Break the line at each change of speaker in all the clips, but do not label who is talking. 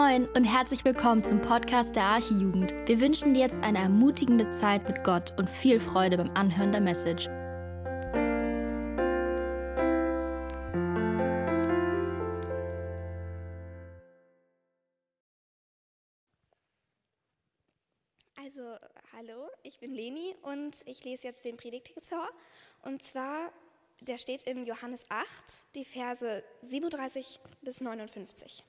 Moin und herzlich willkommen zum Podcast der Archijugend. Wir wünschen dir jetzt eine ermutigende Zeit mit Gott und viel Freude beim Anhören der Message.
Also, hallo, ich bin Leni und ich lese jetzt den Predigtext vor. Und zwar, der steht im Johannes 8, die Verse 37 bis 59.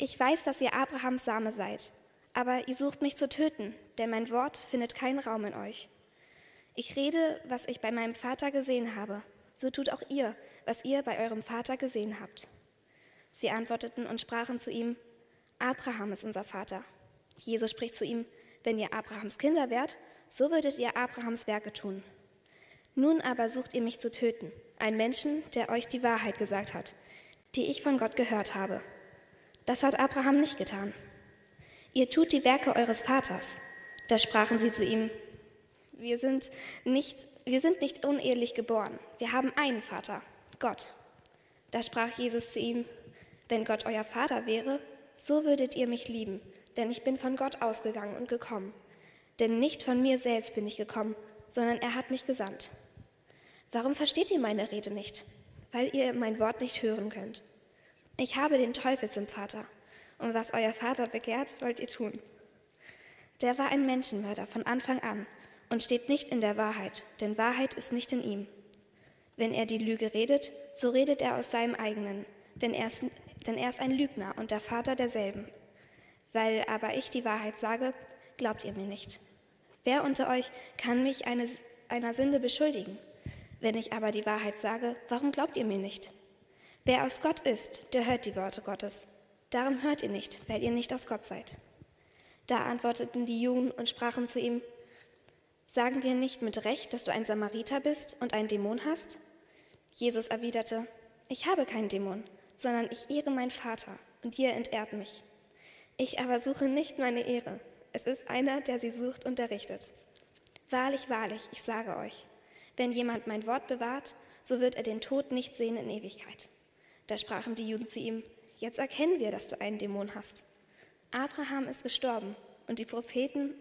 Ich weiß, dass ihr Abrahams Same seid, aber ihr sucht mich zu töten, denn mein Wort findet keinen Raum in euch. Ich rede, was ich bei meinem Vater gesehen habe, so tut auch ihr, was ihr bei eurem Vater gesehen habt. Sie antworteten und sprachen zu ihm, Abraham ist unser Vater. Jesus spricht zu ihm, wenn ihr Abrahams Kinder wärt, so würdet ihr Abrahams Werke tun. Nun aber sucht ihr mich zu töten, einen Menschen, der euch die Wahrheit gesagt hat, die ich von Gott gehört habe. Das hat Abraham nicht getan. Ihr tut die Werke eures Vaters. Da sprachen sie zu ihm, wir sind nicht, wir sind nicht unehelich geboren. Wir haben einen Vater, Gott. Da sprach Jesus zu ihm, wenn Gott euer Vater wäre, so würdet ihr mich lieben, denn ich bin von Gott ausgegangen und gekommen. Denn nicht von mir selbst bin ich gekommen, sondern er hat mich gesandt. Warum versteht ihr meine Rede nicht? Weil ihr mein Wort nicht hören könnt. Ich habe den Teufel zum Vater, und was euer Vater begehrt, wollt ihr tun. Der war ein Menschenmörder von Anfang an und steht nicht in der Wahrheit, denn Wahrheit ist nicht in ihm. Wenn er die Lüge redet, so redet er aus seinem eigenen, denn er ist, denn er ist ein Lügner und der Vater derselben. Weil aber ich die Wahrheit sage, glaubt ihr mir nicht. Wer unter euch kann mich eine, einer Sünde beschuldigen? Wenn ich aber die Wahrheit sage, warum glaubt ihr mir nicht? Wer aus Gott ist, der hört die Worte Gottes. Darum hört ihr nicht, weil ihr nicht aus Gott seid. Da antworteten die Juden und sprachen zu ihm, Sagen wir nicht mit Recht, dass du ein Samariter bist und einen Dämon hast? Jesus erwiderte, Ich habe keinen Dämon, sondern ich ehre meinen Vater, und ihr entehrt mich. Ich aber suche nicht meine Ehre. Es ist einer, der sie sucht und errichtet. Wahrlich, wahrlich, ich sage euch, wenn jemand mein Wort bewahrt, so wird er den Tod nicht sehen in Ewigkeit. Da sprachen die Juden zu ihm, jetzt erkennen wir, dass du einen Dämon hast. Abraham ist gestorben und die Propheten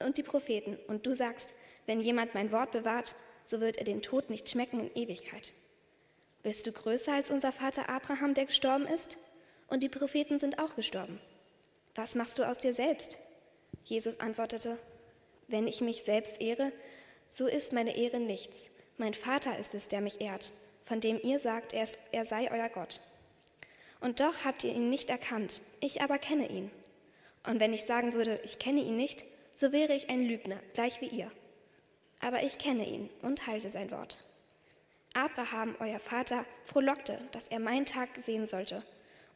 und die Propheten und du sagst, wenn jemand mein Wort bewahrt, so wird er den Tod nicht schmecken in Ewigkeit. Bist du größer als unser Vater Abraham, der gestorben ist? Und die Propheten sind auch gestorben. Was machst du aus dir selbst? Jesus antwortete, wenn ich mich selbst ehre, so ist meine Ehre nichts. Mein Vater ist es, der mich ehrt von dem ihr sagt, er, ist, er sei euer Gott. Und doch habt ihr ihn nicht erkannt, ich aber kenne ihn. Und wenn ich sagen würde, ich kenne ihn nicht, so wäre ich ein Lügner, gleich wie ihr. Aber ich kenne ihn und halte sein Wort. Abraham, euer Vater, frohlockte, dass er meinen Tag sehen sollte.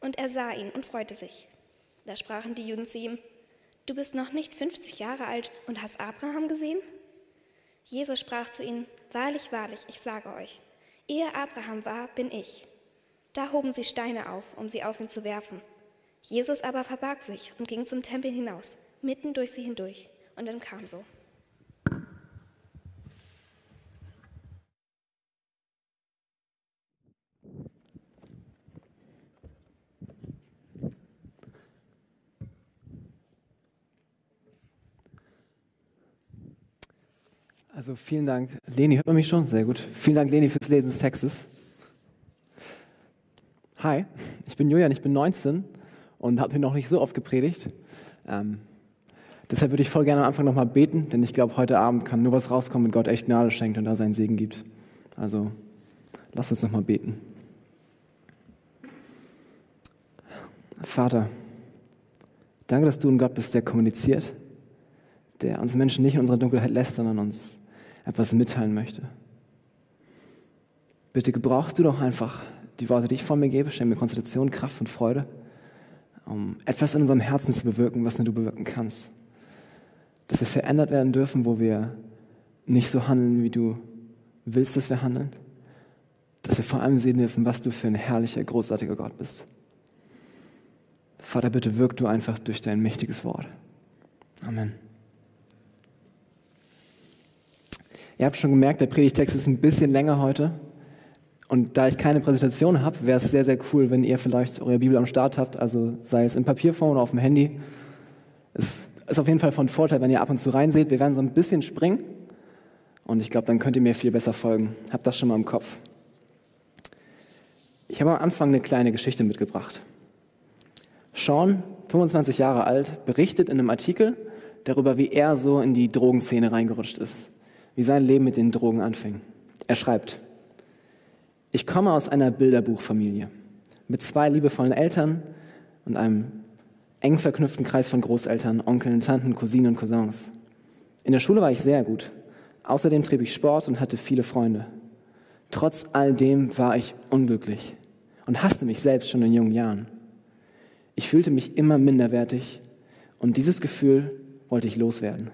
Und er sah ihn und freute sich. Da sprachen die Juden zu ihm, Du bist noch nicht 50 Jahre alt und hast Abraham gesehen? Jesus sprach zu ihnen, Wahrlich, wahrlich, ich sage euch, Ehe Abraham war, bin ich. Da hoben sie Steine auf, um sie auf ihn zu werfen. Jesus aber verbarg sich und ging zum Tempel hinaus, mitten durch sie hindurch, und entkam so.
Also vielen Dank, Leni, hört man mich schon? Sehr gut. Vielen Dank, Leni, fürs Lesen des Textes. Hi, ich bin Julian, ich bin 19 und habe hier noch nicht so oft gepredigt. Ähm, deshalb würde ich voll gerne am Anfang nochmal beten, denn ich glaube, heute Abend kann nur was rauskommen, wenn Gott echt Gnade schenkt und da seinen Segen gibt. Also lass uns nochmal beten. Vater, danke, dass du ein Gott bist, der kommuniziert, der uns Menschen nicht in unserer Dunkelheit lässt, sondern uns etwas mitteilen möchte. Bitte gebrauchst du doch einfach die Worte, die ich von mir gebe, schenk mir Konzentration, Kraft und Freude, um etwas in unserem Herzen zu bewirken, was nur du bewirken kannst. Dass wir verändert werden dürfen, wo wir nicht so handeln, wie du willst, dass wir handeln. Dass wir vor allem sehen dürfen, was du für ein herrlicher, großartiger Gott bist. Vater, bitte wirk du einfach durch dein mächtiges Wort. Amen. Ihr habt schon gemerkt, der Predigtext ist ein bisschen länger heute. Und da ich keine Präsentation habe, wäre es sehr, sehr cool, wenn ihr vielleicht eure Bibel am Start habt, also sei es in Papierform oder auf dem Handy. Es ist auf jeden Fall von Vorteil, wenn ihr ab und zu reinseht. Wir werden so ein bisschen springen und ich glaube, dann könnt ihr mir viel besser folgen. Habt das schon mal im Kopf. Ich habe am Anfang eine kleine Geschichte mitgebracht. Sean, 25 Jahre alt, berichtet in einem Artikel darüber, wie er so in die Drogenszene reingerutscht ist, wie sein Leben mit den Drogen anfing. Er schreibt, ich komme aus einer Bilderbuchfamilie mit zwei liebevollen Eltern und einem eng verknüpften Kreis von Großeltern, Onkeln, Tanten, Cousinen und Cousins. In der Schule war ich sehr gut. Außerdem trieb ich Sport und hatte viele Freunde. Trotz all dem war ich unglücklich und hasste mich selbst schon in jungen Jahren. Ich fühlte mich immer minderwertig und dieses Gefühl wollte ich loswerden.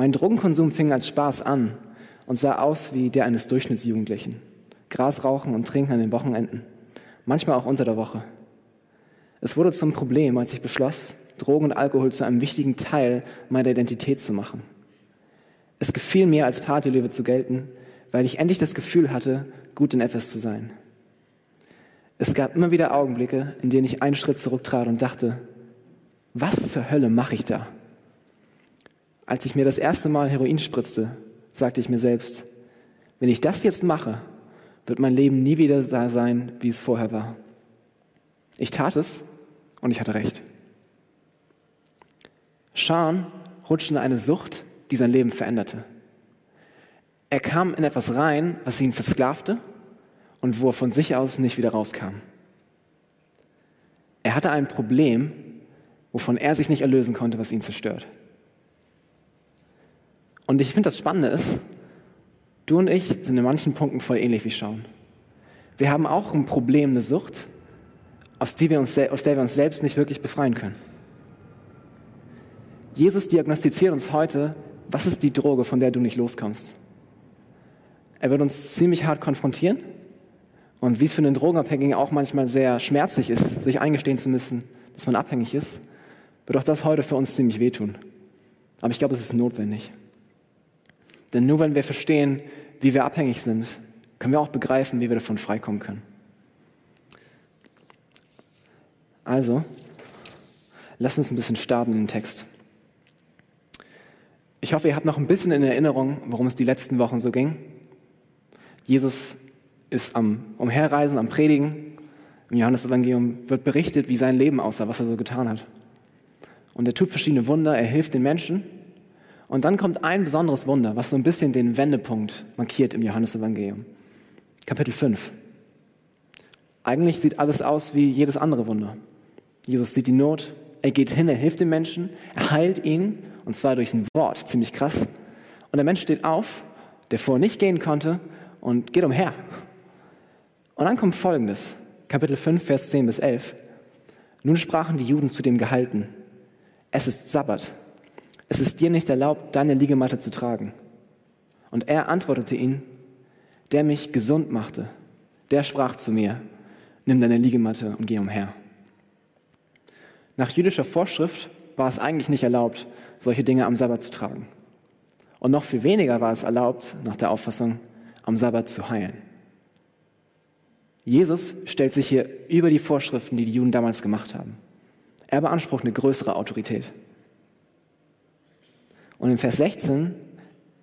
Mein Drogenkonsum fing als Spaß an und sah aus wie der eines Durchschnittsjugendlichen. Gras rauchen und trinken an den Wochenenden, manchmal auch unter der Woche. Es wurde zum Problem, als ich beschloss, Drogen und Alkohol zu einem wichtigen Teil meiner Identität zu machen. Es gefiel mir, als Partylöwe zu gelten, weil ich endlich das Gefühl hatte, gut in etwas zu sein. Es gab immer wieder Augenblicke, in denen ich einen Schritt zurücktrat und dachte, was zur Hölle mache ich da? Als ich mir das erste Mal Heroin spritzte, sagte ich mir selbst, wenn ich das jetzt mache, wird mein Leben nie wieder so sein, wie es vorher war. Ich tat es und ich hatte recht. Sean rutschte in eine Sucht, die sein Leben veränderte. Er kam in etwas rein, was ihn versklavte und wo er von sich aus nicht wieder rauskam. Er hatte ein Problem, wovon er sich nicht erlösen konnte, was ihn zerstört. Und ich finde das Spannende ist, du und ich sind in manchen Punkten voll ähnlich wie Schauen. Wir haben auch ein Problem, eine Sucht, aus, die wir uns, aus der wir uns selbst nicht wirklich befreien können. Jesus diagnostiziert uns heute, was ist die Droge, von der du nicht loskommst. Er wird uns ziemlich hart konfrontieren und wie es für einen Drogenabhängigen auch manchmal sehr schmerzlich ist, sich eingestehen zu müssen, dass man abhängig ist, wird auch das heute für uns ziemlich wehtun. Aber ich glaube, es ist notwendig. Denn nur wenn wir verstehen, wie wir abhängig sind, können wir auch begreifen, wie wir davon freikommen können. Also, lass uns ein bisschen starten in den Text. Ich hoffe, ihr habt noch ein bisschen in Erinnerung, worum es die letzten Wochen so ging. Jesus ist am Umherreisen, am Predigen. Im Johannesevangelium wird berichtet, wie sein Leben aussah, was er so getan hat. Und er tut verschiedene Wunder, er hilft den Menschen. Und dann kommt ein besonderes Wunder, was so ein bisschen den Wendepunkt markiert im Johannesevangelium. Kapitel 5. Eigentlich sieht alles aus wie jedes andere Wunder. Jesus sieht die Not, er geht hin, er hilft den Menschen, er heilt ihn, und zwar durch ein Wort, ziemlich krass. Und der Mensch steht auf, der vorher nicht gehen konnte, und geht umher. Und dann kommt Folgendes, Kapitel 5, Vers 10 bis 11. Nun sprachen die Juden zu dem Gehalten, es ist Sabbat, es ist dir nicht erlaubt, deine Liegematte zu tragen. Und er antwortete ihnen, der mich gesund machte, der sprach zu mir, nimm deine Liegematte und geh umher. Nach jüdischer Vorschrift war es eigentlich nicht erlaubt, solche Dinge am Sabbat zu tragen. Und noch viel weniger war es erlaubt, nach der Auffassung, am Sabbat zu heilen. Jesus stellt sich hier über die Vorschriften, die die Juden damals gemacht haben. Er beansprucht eine größere Autorität. Und in Vers 16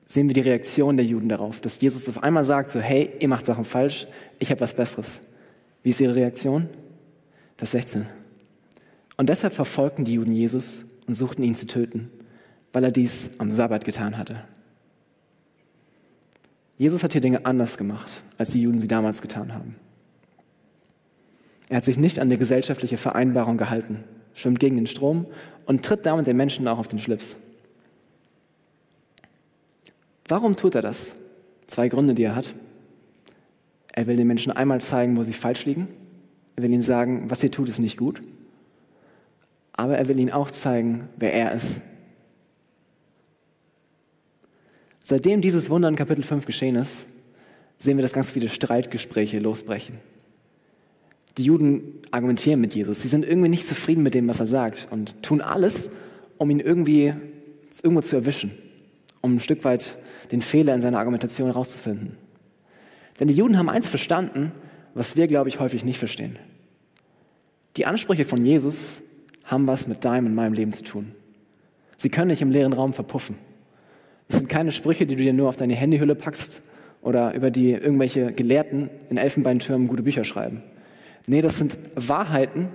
sehen wir die Reaktion der Juden darauf, dass Jesus auf einmal sagt, so hey, ihr macht Sachen falsch, ich habe was Besseres. Wie ist ihre Reaktion? Vers 16. Und deshalb verfolgten die Juden Jesus und suchten ihn zu töten, weil er dies am Sabbat getan hatte. Jesus hat hier Dinge anders gemacht, als die Juden sie damals getan haben. Er hat sich nicht an die gesellschaftliche Vereinbarung gehalten, schwimmt gegen den Strom und tritt damit den Menschen auch auf den Schlips. Warum tut er das? Zwei Gründe, die er hat. Er will den Menschen einmal zeigen, wo sie falsch liegen. Er will ihnen sagen, was ihr tut, ist nicht gut. Aber er will ihnen auch zeigen, wer er ist. Seitdem dieses Wunder in Kapitel 5 geschehen ist, sehen wir, dass ganz viele Streitgespräche losbrechen. Die Juden argumentieren mit Jesus. Sie sind irgendwie nicht zufrieden mit dem, was er sagt und tun alles, um ihn irgendwie irgendwo zu erwischen, um ein Stück weit den Fehler in seiner Argumentation herauszufinden. Denn die Juden haben eins verstanden, was wir, glaube ich, häufig nicht verstehen. Die Ansprüche von Jesus haben was mit deinem und meinem Leben zu tun. Sie können nicht im leeren Raum verpuffen. Es sind keine Sprüche, die du dir nur auf deine Handyhülle packst oder über die irgendwelche Gelehrten in Elfenbeintürmen gute Bücher schreiben. Nee, das sind Wahrheiten,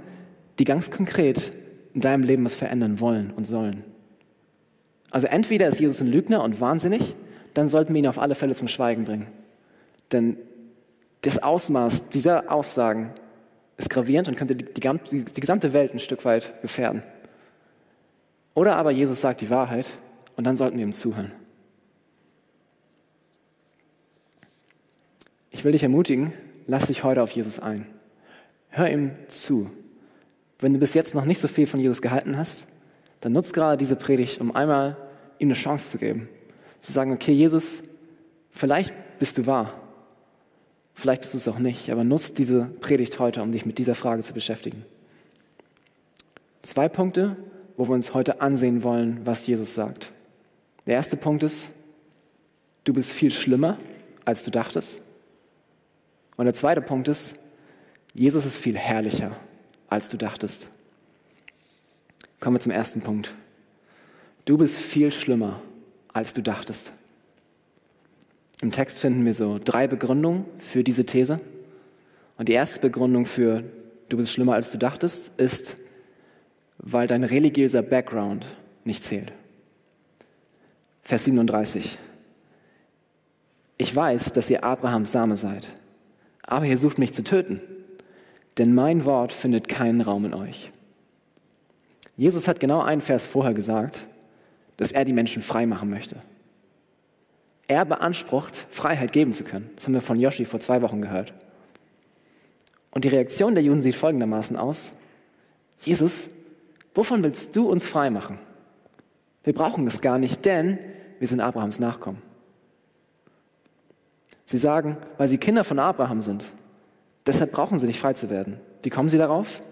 die ganz konkret in deinem Leben was verändern wollen und sollen. Also entweder ist Jesus ein Lügner und wahnsinnig, dann sollten wir ihn auf alle Fälle zum Schweigen bringen. Denn das Ausmaß dieser Aussagen ist gravierend und könnte die, die, die gesamte Welt ein Stück weit gefährden. Oder aber Jesus sagt die Wahrheit und dann sollten wir ihm zuhören. Ich will dich ermutigen, lass dich heute auf Jesus ein. Hör ihm zu. Wenn du bis jetzt noch nicht so viel von Jesus gehalten hast, dann nutz gerade diese Predigt, um einmal ihm eine Chance zu geben. Zu sagen, okay, Jesus, vielleicht bist du wahr. Vielleicht bist du es auch nicht, aber nutz diese Predigt heute, um dich mit dieser Frage zu beschäftigen. Zwei Punkte, wo wir uns heute ansehen wollen, was Jesus sagt. Der erste Punkt ist, du bist viel schlimmer, als du dachtest. Und der zweite Punkt ist, Jesus ist viel herrlicher, als du dachtest. Kommen wir zum ersten Punkt. Du bist viel schlimmer, als du dachtest. Im Text finden wir so drei Begründungen für diese These. Und die erste Begründung für du bist schlimmer, als du dachtest, ist, weil dein religiöser Background nicht zählt. Vers 37. Ich weiß, dass ihr Abrahams Same seid, aber ihr sucht mich zu töten, denn mein Wort findet keinen Raum in euch. Jesus hat genau einen Vers vorher gesagt, dass er die Menschen frei machen möchte. Er beansprucht, Freiheit geben zu können. Das haben wir von Yoshi vor zwei Wochen gehört. Und die Reaktion der Juden sieht folgendermaßen aus. Jesus, wovon willst du uns frei machen? Wir brauchen es gar nicht, denn wir sind Abrahams Nachkommen. Sie sagen, weil sie Kinder von Abraham sind, deshalb brauchen sie nicht frei zu werden. Wie kommen sie darauf?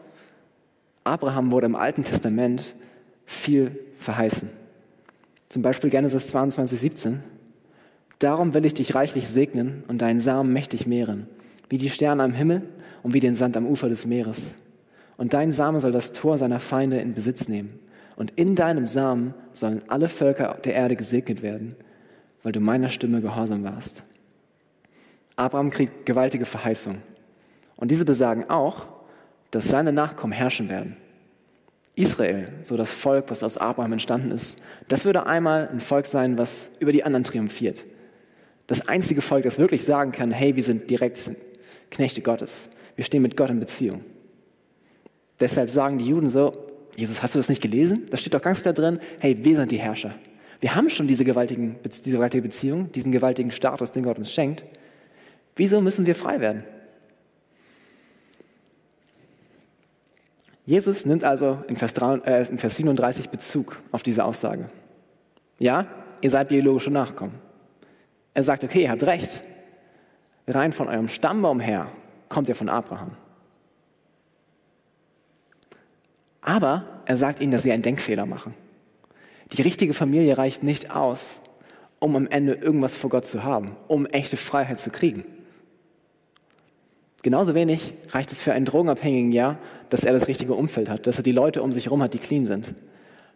Abraham wurde im Alten Testament viel verheißen. Zum Beispiel Genesis 22, 17. Darum will ich dich reichlich segnen und deinen Samen mächtig mehren, wie die Sterne am Himmel und wie den Sand am Ufer des Meeres. Und dein Same soll das Tor seiner Feinde in Besitz nehmen. Und in deinem Samen sollen alle Völker der Erde gesegnet werden, weil du meiner Stimme gehorsam warst. Abraham kriegt gewaltige Verheißung. Und diese besagen auch, dass seine Nachkommen herrschen werden. Israel, so das Volk, was aus Abraham entstanden ist, das würde einmal ein Volk sein, was über die anderen triumphiert. Das einzige Volk, das wirklich sagen kann, hey, wir sind direkt Knechte Gottes. Wir stehen mit Gott in Beziehung. Deshalb sagen die Juden so, Jesus, hast du das nicht gelesen? Da steht doch ganz klar drin, hey, wir sind die Herrscher. Wir haben schon diese, gewaltigen, diese gewaltige Beziehung, diesen gewaltigen Status, den Gott uns schenkt. Wieso müssen wir frei werden? Jesus nimmt also in Vers, 3, äh, in Vers 37 Bezug auf diese Aussage. Ja, ihr seid biologische Nachkommen. Er sagt, okay, ihr habt recht. Rein von eurem Stammbaum her kommt ihr von Abraham. Aber er sagt ihnen, dass sie einen Denkfehler machen. Die richtige Familie reicht nicht aus, um am Ende irgendwas vor Gott zu haben, um echte Freiheit zu kriegen. Genauso wenig reicht es für einen Drogenabhängigen ja, dass er das richtige Umfeld hat, dass er die Leute um sich herum hat, die clean sind.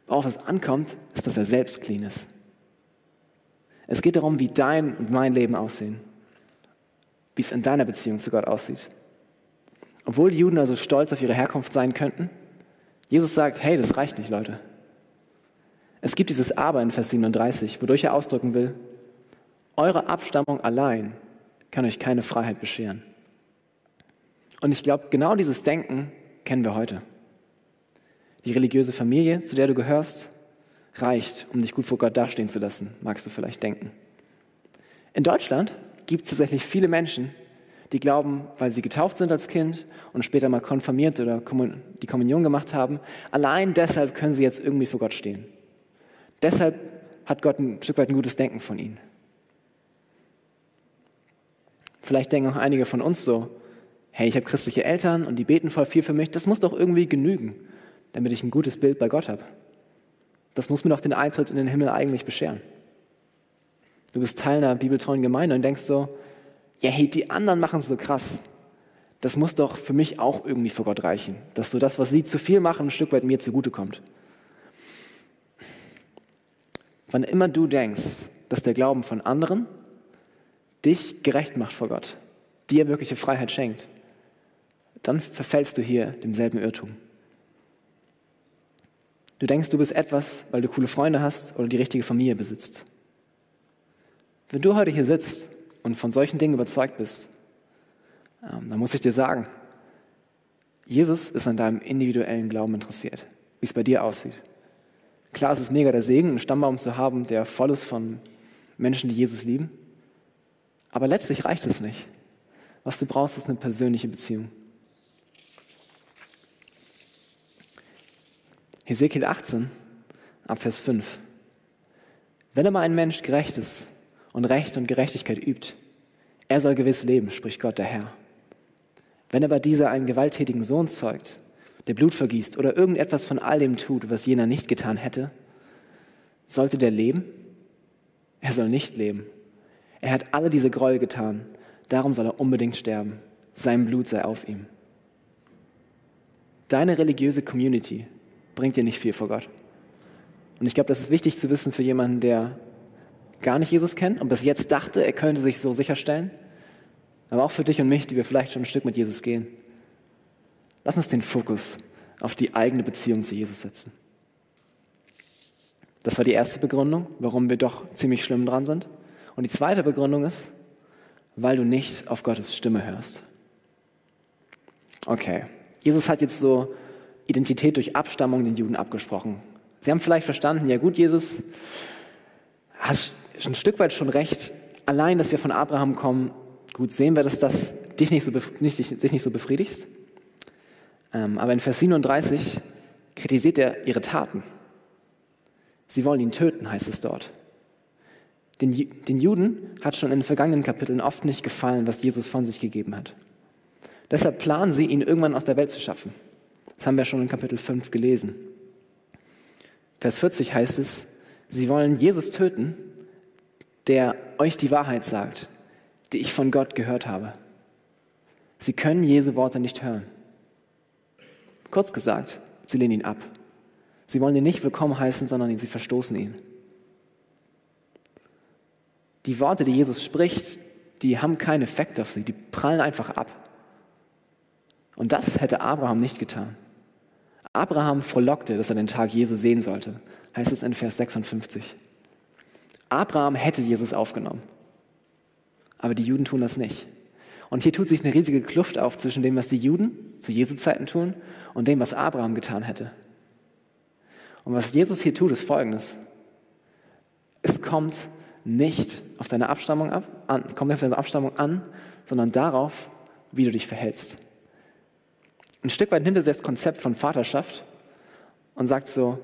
Worauf es ankommt, ist, dass er selbst clean ist. Es geht darum, wie dein und mein Leben aussehen, wie es in deiner Beziehung zu Gott aussieht. Obwohl die Juden also stolz auf ihre Herkunft sein könnten, Jesus sagt, hey, das reicht nicht, Leute. Es gibt dieses Aber in Vers 37, wodurch er ausdrücken will, eure Abstammung allein kann euch keine Freiheit bescheren. Und ich glaube, genau dieses Denken kennen wir heute. Die religiöse Familie, zu der du gehörst, reicht, um dich gut vor Gott dastehen zu lassen, magst du vielleicht denken. In Deutschland gibt es tatsächlich viele Menschen, die glauben, weil sie getauft sind als Kind und später mal konfirmiert oder die Kommunion gemacht haben, allein deshalb können sie jetzt irgendwie vor Gott stehen. Deshalb hat Gott ein Stück weit ein gutes Denken von ihnen. Vielleicht denken auch einige von uns so, hey, ich habe christliche Eltern und die beten voll viel für mich, das muss doch irgendwie genügen, damit ich ein gutes Bild bei Gott habe. Das muss mir doch den Eintritt in den Himmel eigentlich bescheren. Du bist Teil einer bibeltreuen Gemeinde und denkst so, ja, hey, die anderen machen es so krass. Das muss doch für mich auch irgendwie vor Gott reichen, dass so das, was sie zu viel machen, ein Stück weit mir zugutekommt. Wann immer du denkst, dass der Glauben von anderen dich gerecht macht vor Gott, dir wirkliche Freiheit schenkt, dann verfällst du hier demselben Irrtum. Du denkst, du bist etwas, weil du coole Freunde hast oder die richtige Familie besitzt. Wenn du heute hier sitzt und von solchen Dingen überzeugt bist, ähm, dann muss ich dir sagen, Jesus ist an deinem individuellen Glauben interessiert, wie es bei dir aussieht. Klar, es ist mega der Segen, einen Stammbaum zu haben, der voll ist von Menschen, die Jesus lieben. Aber letztlich reicht es nicht. Was du brauchst, ist eine persönliche Beziehung. Hesekiel 18, Abvers 5. Wenn aber ein Mensch gerecht ist und Recht und Gerechtigkeit übt, er soll gewiss leben, spricht Gott der Herr. Wenn aber dieser einen gewalttätigen Sohn zeugt, der Blut vergießt oder irgendetwas von all dem tut, was jener nicht getan hätte, sollte der leben? Er soll nicht leben. Er hat alle diese Gräuel getan, darum soll er unbedingt sterben. Sein Blut sei auf ihm. Deine religiöse Community bringt dir nicht viel vor Gott. Und ich glaube, das ist wichtig zu wissen für jemanden, der gar nicht Jesus kennt und bis jetzt dachte, er könnte sich so sicherstellen. Aber auch für dich und mich, die wir vielleicht schon ein Stück mit Jesus gehen. Lass uns den Fokus auf die eigene Beziehung zu Jesus setzen. Das war die erste Begründung, warum wir doch ziemlich schlimm dran sind. Und die zweite Begründung ist, weil du nicht auf Gottes Stimme hörst. Okay, Jesus hat jetzt so Identität durch Abstammung den Juden abgesprochen. Sie haben vielleicht verstanden, ja gut, Jesus, hast ein Stück weit schon recht. Allein, dass wir von Abraham kommen, gut sehen wir, dass das dich nicht so, nicht, dich nicht so befriedigst. Ähm, aber in Vers 37 kritisiert er ihre Taten. Sie wollen ihn töten, heißt es dort. Den, den Juden hat schon in den vergangenen Kapiteln oft nicht gefallen, was Jesus von sich gegeben hat. Deshalb planen sie, ihn irgendwann aus der Welt zu schaffen. Das haben wir schon in Kapitel 5 gelesen. Vers 40 heißt es, sie wollen Jesus töten, der euch die Wahrheit sagt, die ich von Gott gehört habe. Sie können Jesu Worte nicht hören. Kurz gesagt, sie lehnen ihn ab. Sie wollen ihn nicht willkommen heißen, sondern sie verstoßen ihn. Die Worte, die Jesus spricht, die haben keinen Effekt auf sie, die prallen einfach ab. Und das hätte Abraham nicht getan. Abraham frohlockte, dass er den Tag Jesu sehen sollte, heißt es in Vers 56. Abraham hätte Jesus aufgenommen, aber die Juden tun das nicht. Und hier tut sich eine riesige Kluft auf zwischen dem, was die Juden zu Jesu Zeiten tun und dem, was Abraham getan hätte. Und was Jesus hier tut, ist folgendes. Es kommt nicht auf deine Abstammung ab, an, kommt nicht auf deine Abstammung an, sondern darauf, wie du dich verhältst. Ein Stück weit nimmt er das Konzept von Vaterschaft und sagt so,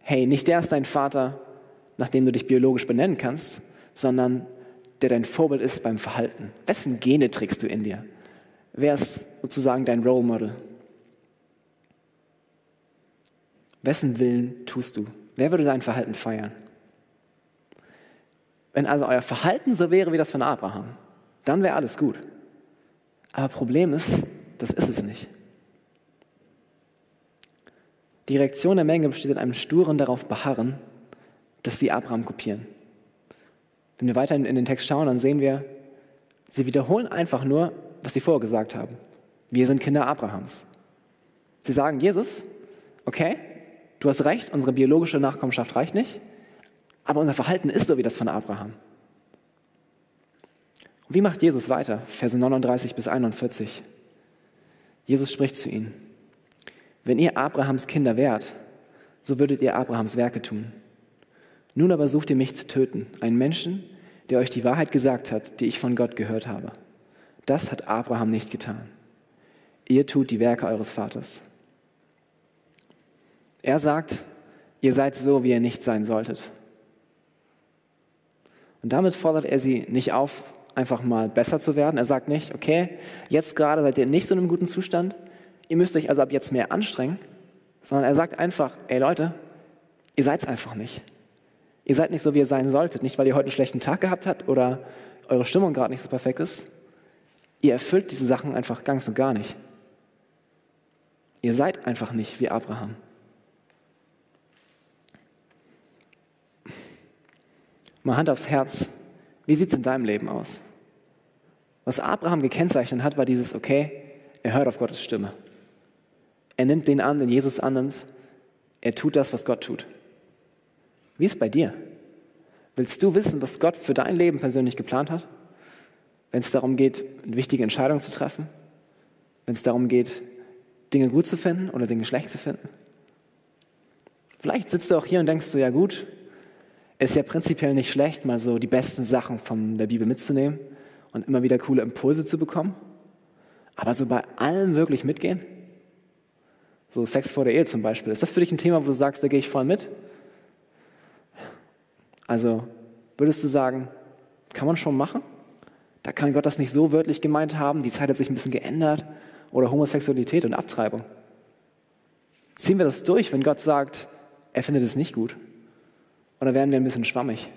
hey, nicht der ist dein Vater, nach dem du dich biologisch benennen kannst, sondern der dein Vorbild ist beim Verhalten. Wessen Gene trägst du in dir? Wer ist sozusagen dein Role Model? Wessen Willen tust du? Wer würde dein Verhalten feiern? Wenn also euer Verhalten so wäre wie das von Abraham, dann wäre alles gut. Aber Problem ist, das ist es nicht. Die Reaktion der Menge besteht in einem sturen darauf beharren, dass sie Abraham kopieren. Wenn wir weiter in den Text schauen, dann sehen wir, sie wiederholen einfach nur, was sie vorher gesagt haben. Wir sind Kinder Abrahams. Sie sagen, Jesus, okay, du hast recht, unsere biologische Nachkommenschaft reicht nicht, aber unser Verhalten ist so wie das von Abraham. Und wie macht Jesus weiter? Verse 39 bis 41. Jesus spricht zu ihnen. Wenn ihr Abrahams Kinder wärt, so würdet ihr Abrahams Werke tun. Nun aber sucht ihr mich zu töten, einen Menschen, der euch die Wahrheit gesagt hat, die ich von Gott gehört habe. Das hat Abraham nicht getan. Ihr tut die Werke eures Vaters. Er sagt, ihr seid so, wie ihr nicht sein solltet. Und damit fordert er sie nicht auf, einfach mal besser zu werden. Er sagt nicht, okay, jetzt gerade seid ihr nicht so in einem guten Zustand, ihr müsst euch also ab jetzt mehr anstrengen, sondern er sagt einfach, ey Leute, ihr seid es einfach nicht. Ihr seid nicht so, wie ihr sein solltet. Nicht, weil ihr heute einen schlechten Tag gehabt habt oder eure Stimmung gerade nicht so perfekt ist, ihr erfüllt diese Sachen einfach ganz und gar nicht. Ihr seid einfach nicht wie Abraham. Mal Hand aufs Herz. Wie sieht es in deinem Leben aus? Was Abraham gekennzeichnet hat, war dieses, okay, er hört auf Gottes Stimme. Er nimmt den an, den Jesus annimmt. Er tut das, was Gott tut. Wie ist es bei dir? Willst du wissen, was Gott für dein Leben persönlich geplant hat? Wenn es darum geht, wichtige Entscheidung zu treffen? Wenn es darum geht, Dinge gut zu finden oder Dinge schlecht zu finden? Vielleicht sitzt du auch hier und denkst so, ja gut, ist ja prinzipiell nicht schlecht, mal so die besten Sachen von der Bibel mitzunehmen und immer wieder coole Impulse zu bekommen. Aber so bei allem wirklich mitgehen? So Sex vor der Ehe zum Beispiel. Ist das für dich ein Thema, wo du sagst, da gehe ich voll mit? Also würdest du sagen, kann man schon machen? Da kann Gott das nicht so wörtlich gemeint haben, die Zeit hat sich ein bisschen geändert. Oder Homosexualität und Abtreibung. Ziehen wir das durch, wenn Gott sagt, er findet es nicht gut? Oder werden wir ein bisschen schwammig?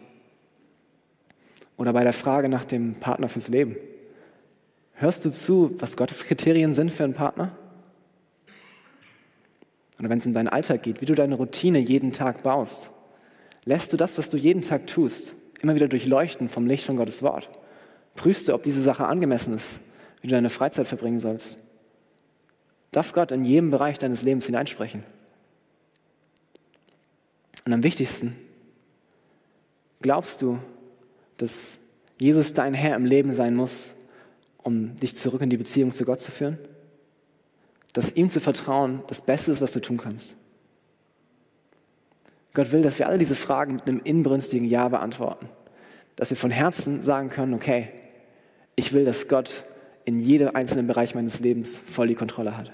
Oder bei der Frage nach dem Partner fürs Leben. Hörst du zu, was Gottes Kriterien sind für einen Partner? Oder wenn es in deinen Alltag geht, wie du deine Routine jeden Tag baust. Lässt du das, was du jeden Tag tust, immer wieder durchleuchten vom Licht von Gottes Wort? Prüfst du, ob diese Sache angemessen ist, wie du deine Freizeit verbringen sollst? Darf Gott in jedem Bereich deines Lebens hineinsprechen? Und am wichtigsten, glaubst du, dass Jesus dein Herr im Leben sein muss, um dich zurück in die Beziehung zu Gott zu führen? Dass ihm zu vertrauen das Beste ist, was du tun kannst? Gott will, dass wir alle diese Fragen mit einem inbrünstigen Ja beantworten. Dass wir von Herzen sagen können, okay, ich will, dass Gott in jedem einzelnen Bereich meines Lebens voll die Kontrolle hat.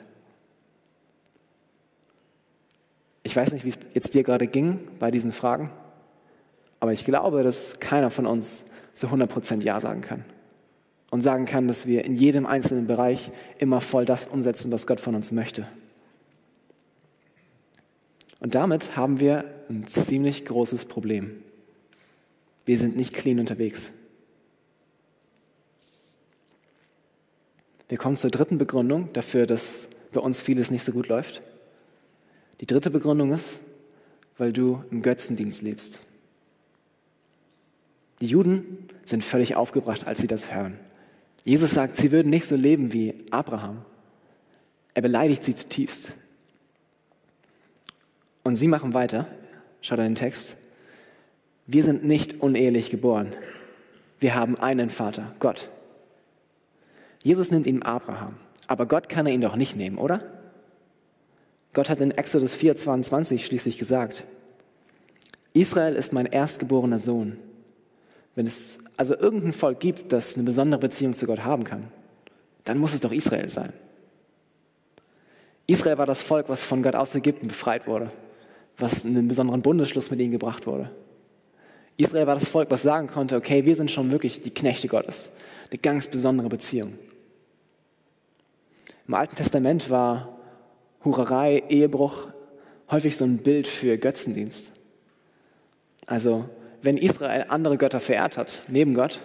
Ich weiß nicht, wie es jetzt dir gerade ging bei diesen Fragen, aber ich glaube, dass keiner von uns zu 100% Ja sagen kann. Und sagen kann, dass wir in jedem einzelnen Bereich immer voll das umsetzen, was Gott von uns möchte. Und damit haben wir ein ziemlich großes Problem. Wir sind nicht clean unterwegs. Wir kommen zur dritten Begründung dafür, dass bei uns vieles nicht so gut läuft. Die dritte Begründung ist, weil du im Götzendienst lebst. Die Juden sind völlig aufgebracht, als sie das hören. Jesus sagt, sie würden nicht so leben wie Abraham. Er beleidigt sie zutiefst. Und sie machen weiter. Schaut an den Text. Wir sind nicht unehelich geboren. Wir haben einen Vater, Gott. Jesus nimmt ihn Abraham, aber Gott kann er ihn doch nicht nehmen, oder? Gott hat in Exodus 4,22 schließlich gesagt: Israel ist mein erstgeborener Sohn. Wenn es also irgendein Volk gibt, das eine besondere Beziehung zu Gott haben kann, dann muss es doch Israel sein. Israel war das Volk, was von Gott aus Ägypten befreit wurde was in einen besonderen Bundesschluss mit ihnen gebracht wurde. Israel war das Volk, was sagen konnte, okay, wir sind schon wirklich die Knechte Gottes. Eine ganz besondere Beziehung. Im Alten Testament war Hurerei, Ehebruch häufig so ein Bild für Götzendienst. Also, wenn Israel andere Götter verehrt hat, neben Gott,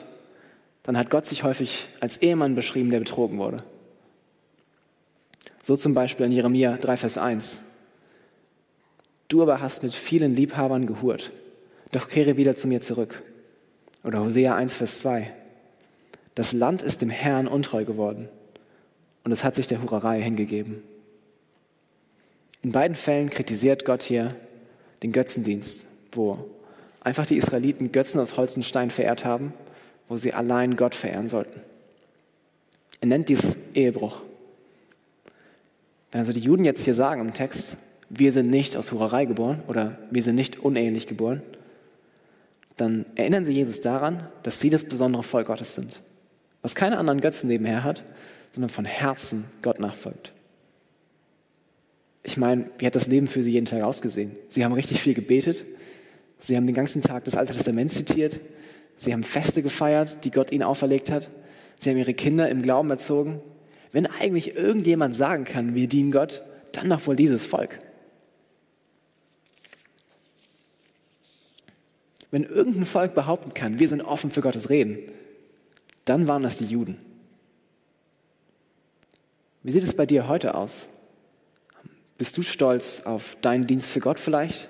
dann hat Gott sich häufig als Ehemann beschrieben, der betrogen wurde. So zum Beispiel in Jeremia 3, Vers 1. Du aber hast mit vielen Liebhabern gehurt, doch kehre wieder zu mir zurück. Oder Hosea 1, Vers 2. Das Land ist dem Herrn untreu geworden und es hat sich der Hurerei hingegeben. In beiden Fällen kritisiert Gott hier den Götzendienst, wo einfach die Israeliten Götzen aus Holz und Stein verehrt haben, wo sie allein Gott verehren sollten. Er nennt dies Ehebruch. Wenn also die Juden jetzt hier sagen im Text, wir sind nicht aus Hurerei geboren oder wir sind nicht unehelich geboren, dann erinnern sie Jesus daran, dass sie das besondere Volk Gottes sind, was keine anderen Götzen nebenher hat, sondern von Herzen Gott nachfolgt. Ich meine, wie hat das Leben für sie jeden Tag ausgesehen? Sie haben richtig viel gebetet, sie haben den ganzen Tag das Alte Testament zitiert, sie haben Feste gefeiert, die Gott ihnen auferlegt hat, sie haben ihre Kinder im Glauben erzogen. Wenn eigentlich irgendjemand sagen kann, wir dienen Gott, dann doch wohl dieses Volk. Wenn irgendein Volk behaupten kann, wir sind offen für Gottes Reden, dann waren es die Juden. Wie sieht es bei dir heute aus? Bist du stolz auf deinen Dienst für Gott vielleicht?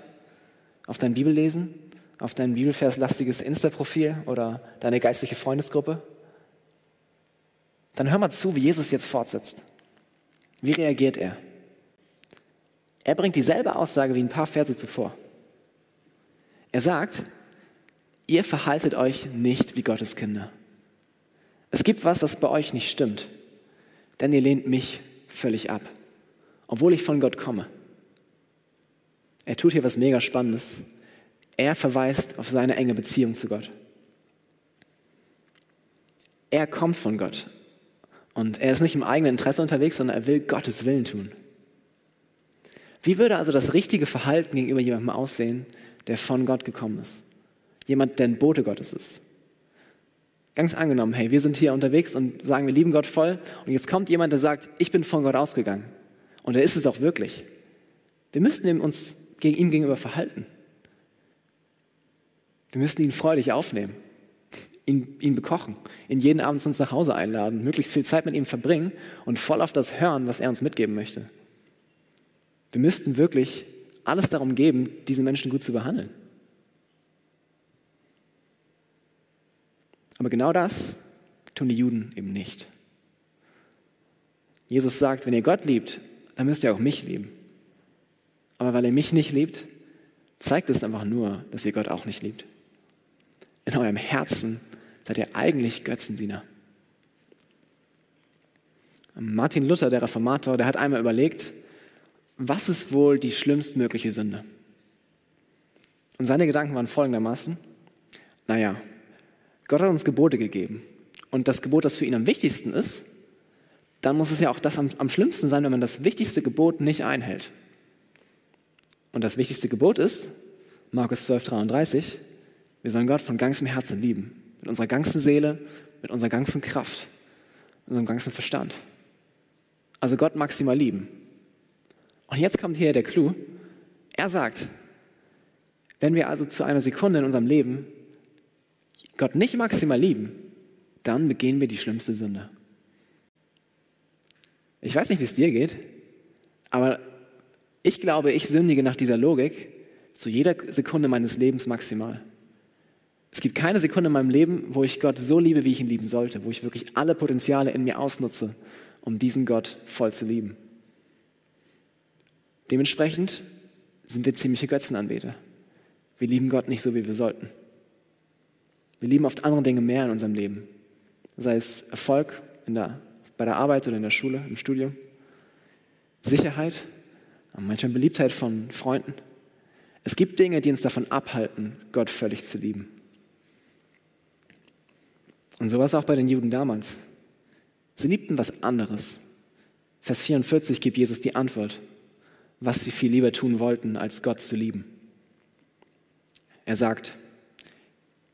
Auf dein Bibellesen? Auf dein Bibelverslastiges Insta-Profil oder deine geistliche Freundesgruppe? Dann hör mal zu, wie Jesus jetzt fortsetzt. Wie reagiert er? Er bringt dieselbe Aussage wie ein paar Verse zuvor. Er sagt, ihr verhaltet euch nicht wie Gottes Kinder. Es gibt was, was bei euch nicht stimmt, denn ihr lehnt mich völlig ab, obwohl ich von Gott komme. Er tut hier was mega Spannendes. Er verweist auf seine enge Beziehung zu Gott. Er kommt von Gott und er ist nicht im eigenen Interesse unterwegs, sondern er will Gottes Willen tun. Wie würde also das richtige Verhalten gegenüber jemandem aussehen, der von Gott gekommen ist? Jemand, der ein Bote Gottes ist. Ganz angenommen, hey, wir sind hier unterwegs und sagen, wir lieben Gott voll und jetzt kommt jemand, der sagt, ich bin von Gott ausgegangen. Und er ist es auch wirklich. Wir müssten uns gegen ihm gegenüber verhalten. Wir müssen ihn freudig aufnehmen, ihn, ihn bekochen, ihn jeden Abend zu uns nach Hause einladen, möglichst viel Zeit mit ihm verbringen und voll auf das hören, was er uns mitgeben möchte. Wir müssten wirklich alles darum geben, diese Menschen gut zu behandeln. Aber genau das tun die Juden eben nicht. Jesus sagt, wenn ihr Gott liebt, dann müsst ihr auch mich lieben. Aber weil ihr mich nicht liebt, zeigt es einfach nur, dass ihr Gott auch nicht liebt. In eurem Herzen seid ihr eigentlich Götzendiener. Martin Luther, der Reformator, der hat einmal überlegt, was ist wohl die schlimmstmögliche Sünde? Und seine Gedanken waren folgendermaßen, naja, Gott hat uns Gebote gegeben. Und das Gebot, das für ihn am wichtigsten ist, dann muss es ja auch das am, am schlimmsten sein, wenn man das wichtigste Gebot nicht einhält. Und das wichtigste Gebot ist, Markus 12, 33, wir sollen Gott von ganzem Herzen lieben, mit unserer ganzen Seele, mit unserer ganzen Kraft, mit unserem ganzen Verstand. Also Gott maximal lieben. Und jetzt kommt hier der Clou. Er sagt, wenn wir also zu einer Sekunde in unserem Leben Gott nicht maximal lieben, dann begehen wir die schlimmste Sünde. Ich weiß nicht, wie es dir geht, aber ich glaube, ich sündige nach dieser Logik zu jeder Sekunde meines Lebens maximal. Es gibt keine Sekunde in meinem Leben, wo ich Gott so liebe, wie ich ihn lieben sollte, wo ich wirklich alle Potenziale in mir ausnutze, um diesen Gott voll zu lieben. Dementsprechend sind wir ziemliche Götzenanbeter. Wir lieben Gott nicht so, wie wir sollten. Wir lieben oft andere Dinge mehr in unserem Leben. Sei es Erfolg der, bei der Arbeit oder in der Schule, im Studium, Sicherheit, manchmal Beliebtheit von Freunden. Es gibt Dinge, die uns davon abhalten, Gott völlig zu lieben. Und so war es auch bei den Juden damals. Sie liebten was anderes. Vers 44 gibt Jesus die Antwort, was sie viel lieber tun wollten, als Gott zu lieben. Er sagt,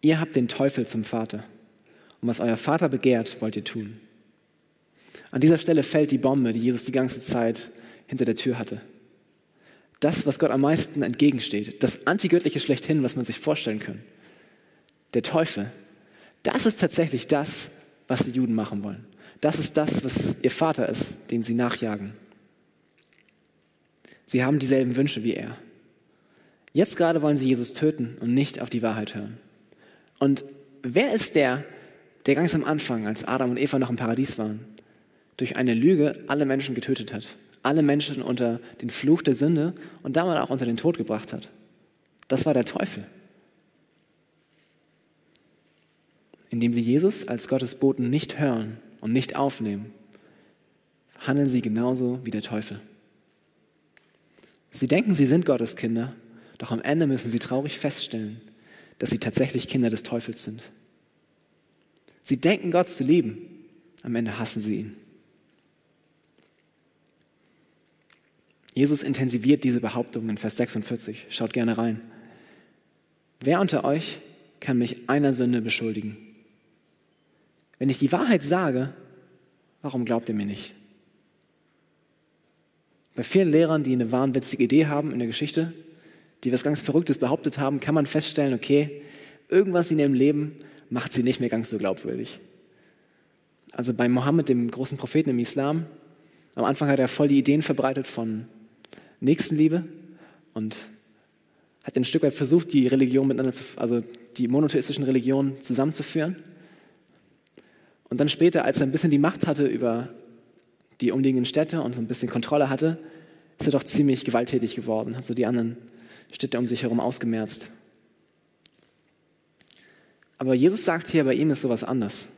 Ihr habt den Teufel zum Vater. Und was euer Vater begehrt, wollt ihr tun. An dieser Stelle fällt die Bombe, die Jesus die ganze Zeit hinter der Tür hatte. Das, was Gott am meisten entgegensteht, das Antigöttliche schlechthin, was man sich vorstellen kann. Der Teufel, das ist tatsächlich das, was die Juden machen wollen. Das ist das, was ihr Vater ist, dem sie nachjagen. Sie haben dieselben Wünsche wie er. Jetzt gerade wollen sie Jesus töten und nicht auf die Wahrheit hören. Und wer ist der, der ganz am Anfang, als Adam und Eva noch im Paradies waren, durch eine Lüge alle Menschen getötet hat, alle Menschen unter den Fluch der Sünde und damit auch unter den Tod gebracht hat? Das war der Teufel. Indem sie Jesus als Gottes Boten nicht hören und nicht aufnehmen, handeln sie genauso wie der Teufel. Sie denken, sie sind Gottes Kinder, doch am Ende müssen sie traurig feststellen, dass sie tatsächlich Kinder des Teufels sind. Sie denken Gott zu lieben, am Ende hassen sie ihn. Jesus intensiviert diese Behauptung in Vers 46. Schaut gerne rein. Wer unter euch kann mich einer Sünde beschuldigen? Wenn ich die Wahrheit sage, warum glaubt ihr mir nicht? Bei vielen Lehrern, die eine wahnwitzige Idee haben in der Geschichte, die was ganz Verrücktes behauptet haben, kann man feststellen, okay, irgendwas in ihrem Leben macht sie nicht mehr ganz so glaubwürdig. Also bei Mohammed, dem großen Propheten im Islam, am Anfang hat er voll die Ideen verbreitet von Nächstenliebe und hat ein Stück weit versucht, die Religion miteinander zu, also die monotheistischen Religionen zusammenzuführen. Und dann später, als er ein bisschen die Macht hatte über die umliegenden Städte und so ein bisschen Kontrolle hatte, ist er doch ziemlich gewalttätig geworden, hat so die anderen Städte um sich herum ausgemerzt. Aber Jesus sagt hier, bei ihm ist sowas anders.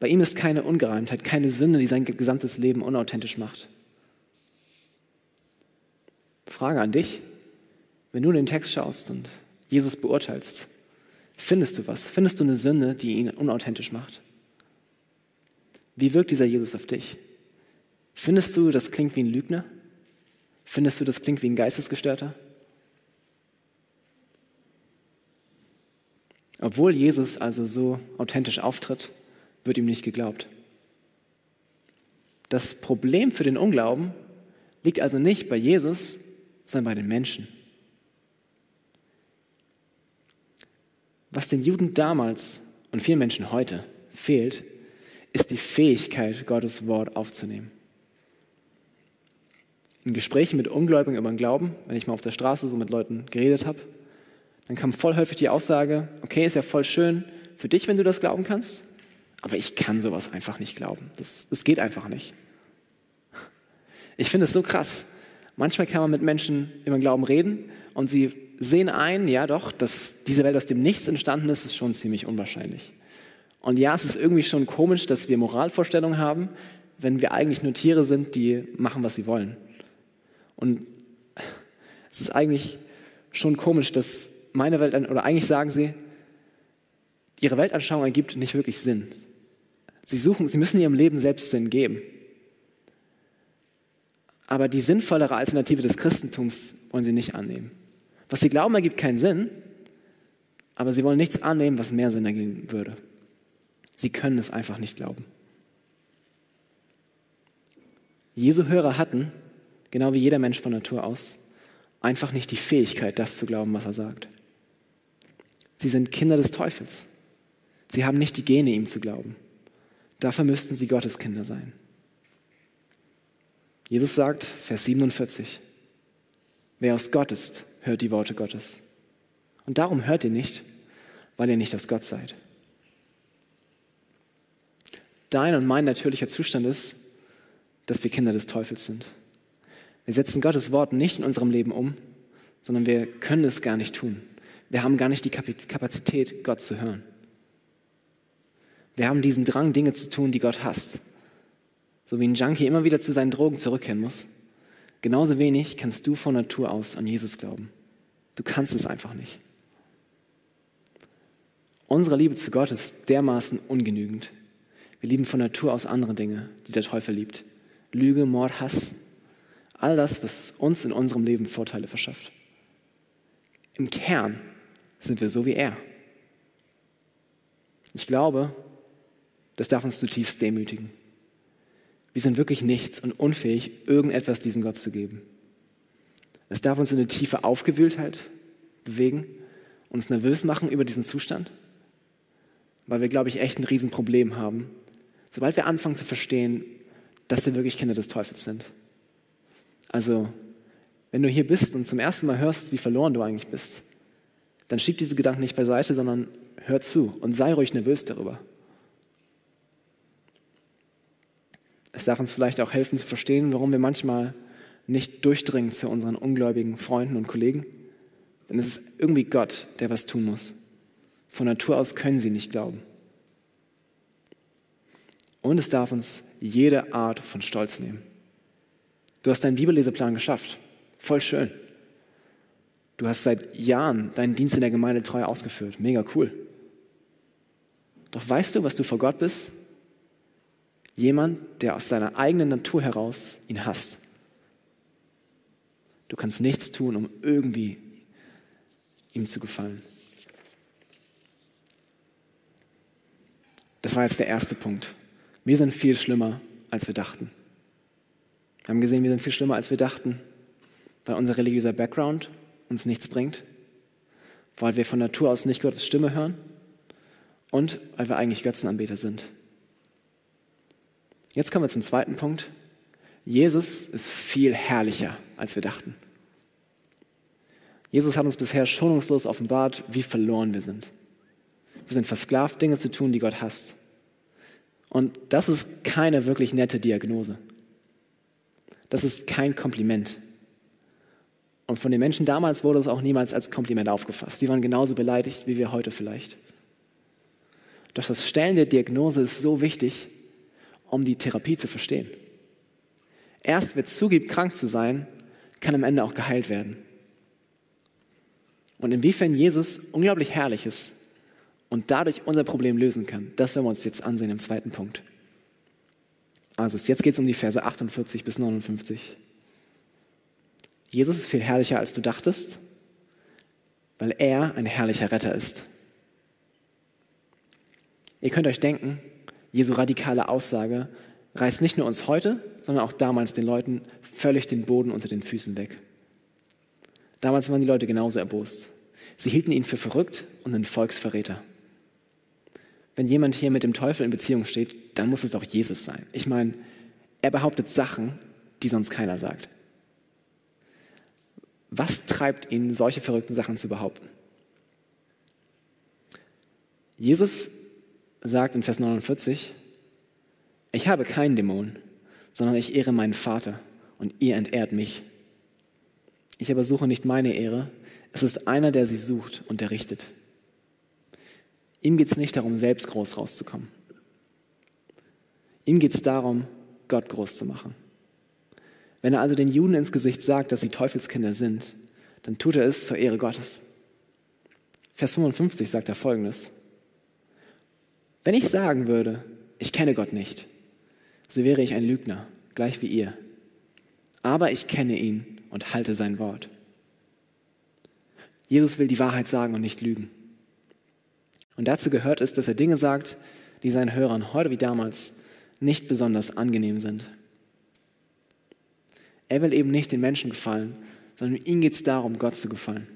Bei ihm ist keine Ungereimtheit, keine Sünde, die sein gesamtes Leben unauthentisch macht. Frage an dich, wenn du in den Text schaust und Jesus beurteilst, findest du was? Findest du eine Sünde, die ihn unauthentisch macht? Wie wirkt dieser Jesus auf dich? Findest du, das klingt wie ein Lügner? Findest du, das klingt wie ein Geistesgestörter? Obwohl Jesus also so authentisch auftritt, wird ihm nicht geglaubt. Das Problem für den Unglauben liegt also nicht bei Jesus, sondern bei den Menschen. Was den Juden damals und vielen Menschen heute fehlt, ist die Fähigkeit, Gottes Wort aufzunehmen. In Gesprächen mit Ungläubigen über den Glauben, wenn ich mal auf der Straße so mit Leuten geredet habe, dann kam voll häufig die Aussage, okay, ist ja voll schön für dich, wenn du das glauben kannst, aber ich kann sowas einfach nicht glauben. Das, das geht einfach nicht. Ich finde es so krass. Manchmal kann man mit Menschen über Glauben reden und sie sehen ein, ja doch, dass diese Welt aus dem Nichts entstanden ist, ist schon ziemlich unwahrscheinlich. Und ja, es ist irgendwie schon komisch, dass wir Moralvorstellungen haben, wenn wir eigentlich nur Tiere sind, die machen, was sie wollen. Und es ist eigentlich schon komisch, dass meine Welt, oder eigentlich sagen sie, ihre Weltanschauung ergibt nicht wirklich Sinn. Sie suchen, sie müssen ihrem Leben selbst Sinn geben. Aber die sinnvollere Alternative des Christentums wollen sie nicht annehmen. Was sie glauben, ergibt keinen Sinn, aber sie wollen nichts annehmen, was mehr Sinn ergeben würde. Sie können es einfach nicht glauben. Jesu Hörer hatten, genau wie jeder Mensch von Natur aus, einfach nicht die Fähigkeit, das zu glauben, was er sagt. Sie sind Kinder des Teufels. Sie haben nicht die Gene, ihm zu glauben. Dafür müssten sie Gottes Kinder sein. Jesus sagt, Vers 47, wer aus Gott ist, hört die Worte Gottes. Und darum hört ihr nicht, weil ihr nicht aus Gott seid. Dein und mein natürlicher Zustand ist, dass wir Kinder des Teufels sind. Wir setzen Gottes Wort nicht in unserem Leben um, sondern wir können es gar nicht tun. Wir haben gar nicht die Kapazität, Gott zu hören. Wir haben diesen Drang, Dinge zu tun, die Gott hasst. So wie ein Junkie immer wieder zu seinen Drogen zurückkehren muss. Genauso wenig kannst du von Natur aus an Jesus glauben. Du kannst es einfach nicht. Unsere Liebe zu Gott ist dermaßen ungenügend. Wir lieben von Natur aus andere Dinge, die der Teufel liebt. Lüge, Mord, Hass. All das, was uns in unserem Leben Vorteile verschafft. Im Kern sind wir so wie er. Ich glaube, das darf uns zutiefst demütigen. Wir sind wirklich nichts und unfähig, irgendetwas diesem Gott zu geben. Es darf uns in eine tiefe Aufgewühltheit bewegen, uns nervös machen über diesen Zustand, weil wir, glaube ich, echt ein Riesenproblem haben, sobald wir anfangen zu verstehen, dass wir wirklich Kinder des Teufels sind. Also, wenn du hier bist und zum ersten Mal hörst, wie verloren du eigentlich bist, dann schieb diese Gedanken nicht beiseite, sondern hör zu und sei ruhig nervös darüber. Es darf uns vielleicht auch helfen zu verstehen, warum wir manchmal nicht durchdringen zu unseren ungläubigen Freunden und Kollegen. Denn es ist irgendwie Gott, der was tun muss. Von Natur aus können sie nicht glauben. Und es darf uns jede Art von Stolz nehmen. Du hast deinen Bibelleseplan geschafft. Voll schön. Du hast seit Jahren deinen Dienst in der Gemeinde treu ausgeführt. Mega cool. Doch weißt du, was du vor Gott bist? Jemand, der aus seiner eigenen Natur heraus ihn hasst. Du kannst nichts tun, um irgendwie ihm zu gefallen. Das war jetzt der erste Punkt. Wir sind viel schlimmer, als wir dachten. Wir haben gesehen, wir sind viel schlimmer, als wir dachten, weil unser religiöser Background uns nichts bringt, weil wir von Natur aus nicht Gottes Stimme hören und weil wir eigentlich Götzenanbeter sind. Jetzt kommen wir zum zweiten Punkt. Jesus ist viel herrlicher, als wir dachten. Jesus hat uns bisher schonungslos offenbart, wie verloren wir sind. Wir sind versklavt, Dinge zu tun, die Gott hasst. Und das ist keine wirklich nette Diagnose. Das ist kein Kompliment. Und von den Menschen damals wurde es auch niemals als Kompliment aufgefasst. Die waren genauso beleidigt wie wir heute vielleicht. Doch das Stellen der Diagnose ist so wichtig, um die Therapie zu verstehen. Erst wer zugibt, krank zu sein, kann am Ende auch geheilt werden. Und inwiefern Jesus unglaublich herrlich ist und dadurch unser Problem lösen kann, das werden wir uns jetzt ansehen im zweiten Punkt. Also jetzt geht es um die Verse 48 bis 59. Jesus ist viel herrlicher, als du dachtest, weil er ein herrlicher Retter ist. Ihr könnt euch denken, Jesu radikale Aussage reißt nicht nur uns heute, sondern auch damals den Leuten völlig den Boden unter den Füßen weg. Damals waren die Leute genauso erbost. Sie hielten ihn für verrückt und einen Volksverräter. Wenn jemand hier mit dem Teufel in Beziehung steht, dann muss es doch Jesus sein. Ich meine, er behauptet Sachen, die sonst keiner sagt. Was treibt ihn, solche verrückten Sachen zu behaupten? Jesus sagt in Vers 49, ich habe keinen Dämon, sondern ich ehre meinen Vater und ihr entehrt mich. Ich aber suche nicht meine Ehre, es ist einer, der sie sucht und der richtet. Ihm geht es nicht darum, selbst groß rauszukommen. Ihm geht es darum, Gott groß zu machen. Wenn er also den Juden ins Gesicht sagt, dass sie Teufelskinder sind, dann tut er es zur Ehre Gottes. Vers 55 sagt er folgendes. Wenn ich sagen würde, ich kenne Gott nicht, so wäre ich ein Lügner, gleich wie ihr. Aber ich kenne ihn und halte sein Wort. Jesus will die Wahrheit sagen und nicht lügen. Und dazu gehört es, dass er Dinge sagt, die seinen Hörern heute wie damals nicht besonders angenehm sind. Er will eben nicht den Menschen gefallen, sondern ihm geht es darum, Gott zu gefallen.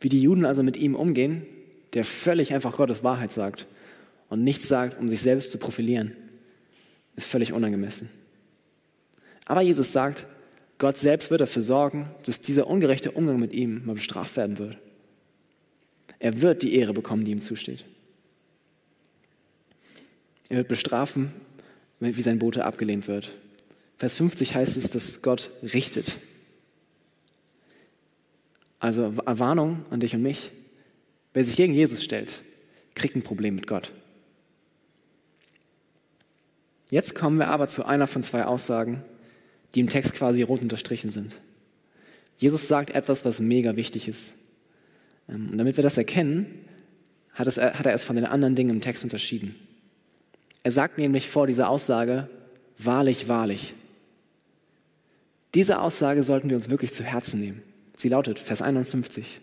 Wie die Juden also mit ihm umgehen, der völlig einfach Gottes Wahrheit sagt und nichts sagt, um sich selbst zu profilieren, ist völlig unangemessen. Aber Jesus sagt, Gott selbst wird dafür sorgen, dass dieser ungerechte Umgang mit ihm mal bestraft werden wird. Er wird die Ehre bekommen, die ihm zusteht. Er wird bestrafen, wie sein Bote abgelehnt wird. Vers 50 heißt es, dass Gott richtet. Also Warnung an dich und mich. Wer sich gegen Jesus stellt, kriegt ein Problem mit Gott. Jetzt kommen wir aber zu einer von zwei Aussagen, die im Text quasi rot unterstrichen sind. Jesus sagt etwas, was mega wichtig ist. Ähm, und damit wir das erkennen, hat, es, hat er es von den anderen Dingen im Text unterschieden. Er sagt nämlich vor dieser Aussage, wahrlich, wahrlich. Diese Aussage sollten wir uns wirklich zu Herzen nehmen. Sie lautet, Vers 51,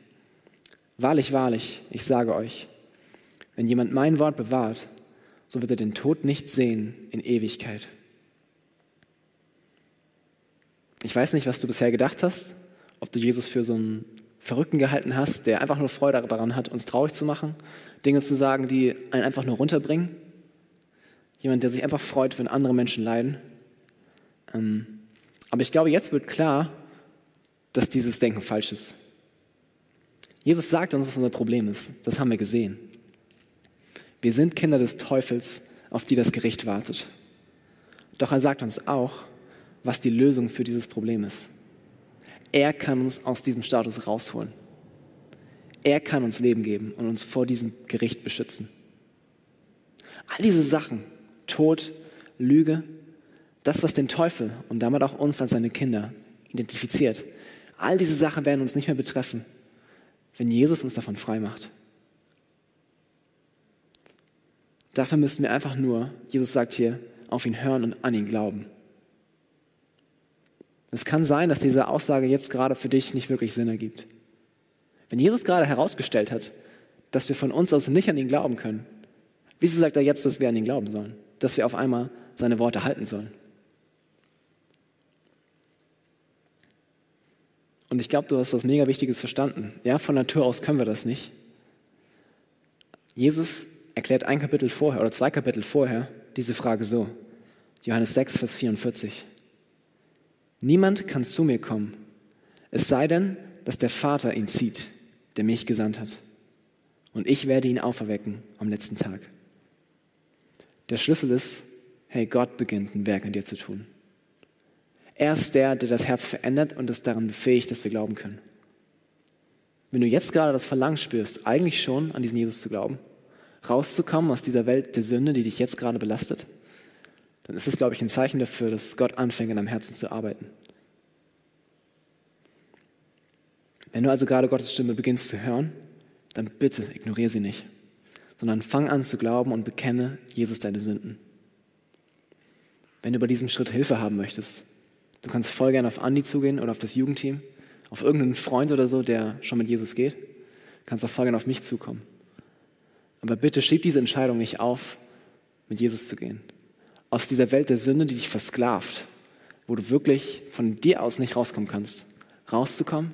Wahrlich, wahrlich, ich sage euch, wenn jemand mein Wort bewahrt, so wird er den Tod nicht sehen in Ewigkeit. Ich weiß nicht, was du bisher gedacht hast, ob du Jesus für so einen Verrückten gehalten hast, der einfach nur Freude daran hat, uns traurig zu machen, Dinge zu sagen, die einen einfach nur runterbringen. Jemand, der sich einfach freut, wenn andere Menschen leiden. Ähm, aber ich glaube, jetzt wird klar, dass dieses Denken falsch ist. Jesus sagt uns, was unser Problem ist. Das haben wir gesehen. Wir sind Kinder des Teufels, auf die das Gericht wartet. Doch er sagt uns auch, was die Lösung für dieses Problem ist. Er kann uns aus diesem Status rausholen. Er kann uns Leben geben und uns vor diesem Gericht beschützen. All diese Sachen, Tod, Lüge, das, was den Teufel und damit auch uns als seine Kinder identifiziert, all diese Sachen werden uns nicht mehr betreffen, wenn Jesus uns davon frei macht. Dafür müssen wir einfach nur, Jesus sagt hier, auf ihn hören und an ihn glauben. Es kann sein, dass diese Aussage jetzt gerade für dich nicht wirklich Sinn ergibt. Wenn Jesus gerade herausgestellt hat, dass wir von uns aus nicht an ihn glauben können, wieso sagt er jetzt, dass wir an ihn glauben sollen? Dass wir auf einmal seine Worte halten sollen? Und ich glaube, du hast was mega Wichtiges verstanden. Ja, von Natur aus können wir das nicht. Jesus erklärt ein Kapitel vorher oder zwei Kapitel vorher diese Frage so. Johannes 6, Vers 44. Niemand kann zu mir kommen, es sei denn, dass der Vater ihn zieht, der mich gesandt hat. Und ich werde ihn auferwecken am letzten Tag. Der Schlüssel ist, hey, Gott beginnt ein Werk in dir zu tun. Er ist der, der das Herz verändert und es daran befähigt, dass wir glauben können. Wenn du jetzt gerade das Verlangen spürst, eigentlich schon an diesen Jesus zu glauben, rauszukommen aus dieser Welt der Sünde, die dich jetzt gerade belastet, dann ist es, glaube ich, ein Zeichen dafür, dass Gott anfängt, in deinem Herzen zu arbeiten. Wenn du also gerade Gottes Stimme beginnst zu hören, dann bitte ignoriere sie nicht, sondern fang an zu glauben und bekenne Jesus deine Sünden. Wenn du bei diesem Schritt Hilfe haben möchtest, du kannst voll gerne auf Andi zugehen oder auf das Jugendteam, auf irgendeinen Freund oder so, der schon mit Jesus geht, kannst auch voll gerne auf mich zukommen. Aber bitte schieb diese Entscheidung nicht auf, mit Jesus zu gehen. Aus dieser Welt der Sünde, die dich versklavt, wo du wirklich von dir aus nicht rauskommen kannst, rauszukommen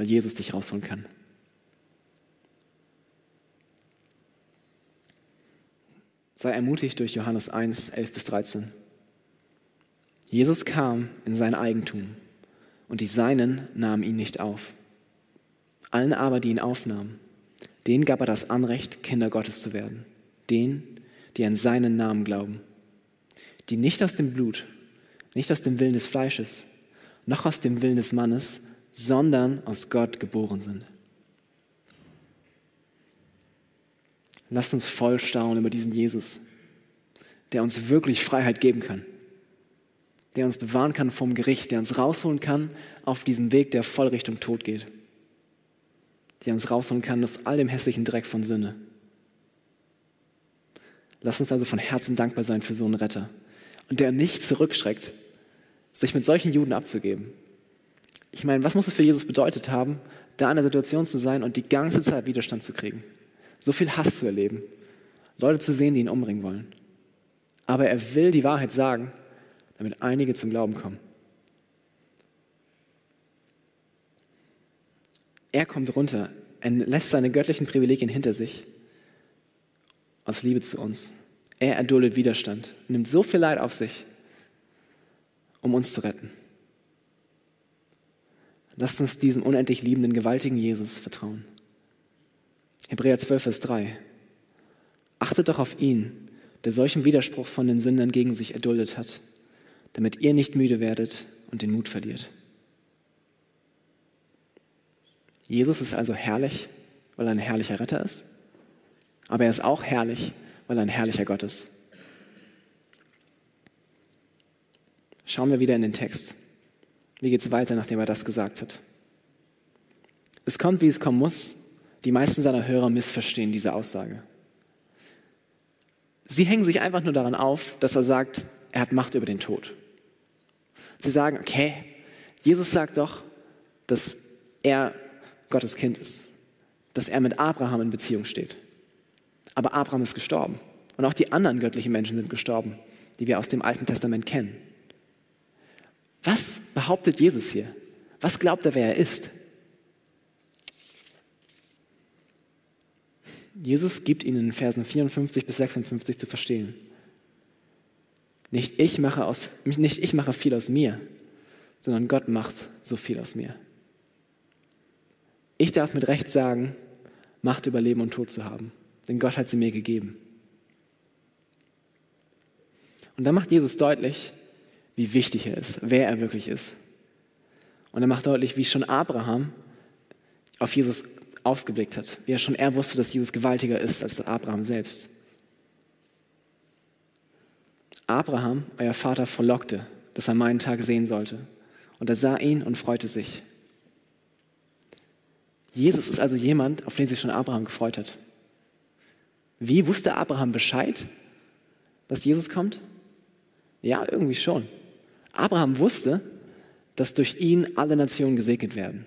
weil Jesus dich rausholen kann. Sei ermutigt durch Johannes 1, 11 bis 13. Jesus kam in sein Eigentum und die Seinen nahmen ihn nicht auf. Allen aber, die ihn aufnahmen, denen gab er das Anrecht, Kinder Gottes zu werden, denen, die an seinen Namen glauben, die nicht aus dem Blut, nicht aus dem Willen des Fleisches, noch aus dem Willen des Mannes, sondern aus Gott geboren sind. Lasst uns voll staunen über diesen Jesus, der uns wirklich Freiheit geben kann, der uns bewahren kann vom Gericht, der uns rausholen kann auf diesem Weg, der voll Richtung Tod geht, der uns rausholen kann aus all dem hässlichen Dreck von Sünde. Lasst uns also von Herzen dankbar sein für so einen Retter und der nicht zurückschreckt, sich mit solchen Juden abzugeben, ich meine, was muss es für Jesus bedeutet haben, da in der Situation zu sein und die ganze Zeit Widerstand zu kriegen? So viel Hass zu erleben, Leute zu sehen, die ihn umbringen wollen. Aber er will die Wahrheit sagen, damit einige zum Glauben kommen. Er kommt runter, er lässt seine göttlichen Privilegien hinter sich aus Liebe zu uns. Er erduldet Widerstand, nimmt so viel Leid auf sich, um uns zu retten. Lasst uns diesem unendlich liebenden, gewaltigen Jesus vertrauen. Hebräer 12, Vers 3. Achtet doch auf ihn, der solchen Widerspruch von den Sündern gegen sich erduldet hat, damit ihr nicht müde werdet und den Mut verliert. Jesus ist also herrlich, weil er ein herrlicher Retter ist, aber er ist auch herrlich, weil er ein herrlicher Gott ist. Schauen wir wieder in den Text. Wie geht es weiter, nachdem er das gesagt hat? Es kommt, wie es kommen muss. Die meisten seiner Hörer missverstehen diese Aussage. Sie hängen sich einfach nur daran auf, dass er sagt, er hat Macht über den Tod. Sie sagen, okay, Jesus sagt doch, dass er Gottes Kind ist, dass er mit Abraham in Beziehung steht. Aber Abraham ist gestorben und auch die anderen göttlichen Menschen sind gestorben, die wir aus dem Alten Testament kennen. Was behauptet Jesus hier? Was glaubt er, wer er ist? Jesus gibt ihnen in Versen 54 bis 56 zu verstehen. Nicht ich mache, aus, nicht ich mache viel aus mir, sondern Gott macht so viel aus mir. Ich darf mit Recht sagen, Macht über Leben und Tod zu haben, denn Gott hat sie mir gegeben. Und dann macht Jesus deutlich, wie wichtig er ist, wer er wirklich ist. Und er macht deutlich, wie schon Abraham auf Jesus ausgeblickt hat, wie er schon er wusste, dass Jesus gewaltiger ist als Abraham selbst. Abraham, euer Vater, verlockte, dass er meinen Tag sehen sollte. Und er sah ihn und freute sich. Jesus ist also jemand, auf den sich schon Abraham gefreut hat. Wie wusste Abraham Bescheid, dass Jesus kommt? Ja, irgendwie schon. Abraham wusste, dass durch ihn alle Nationen gesegnet werden.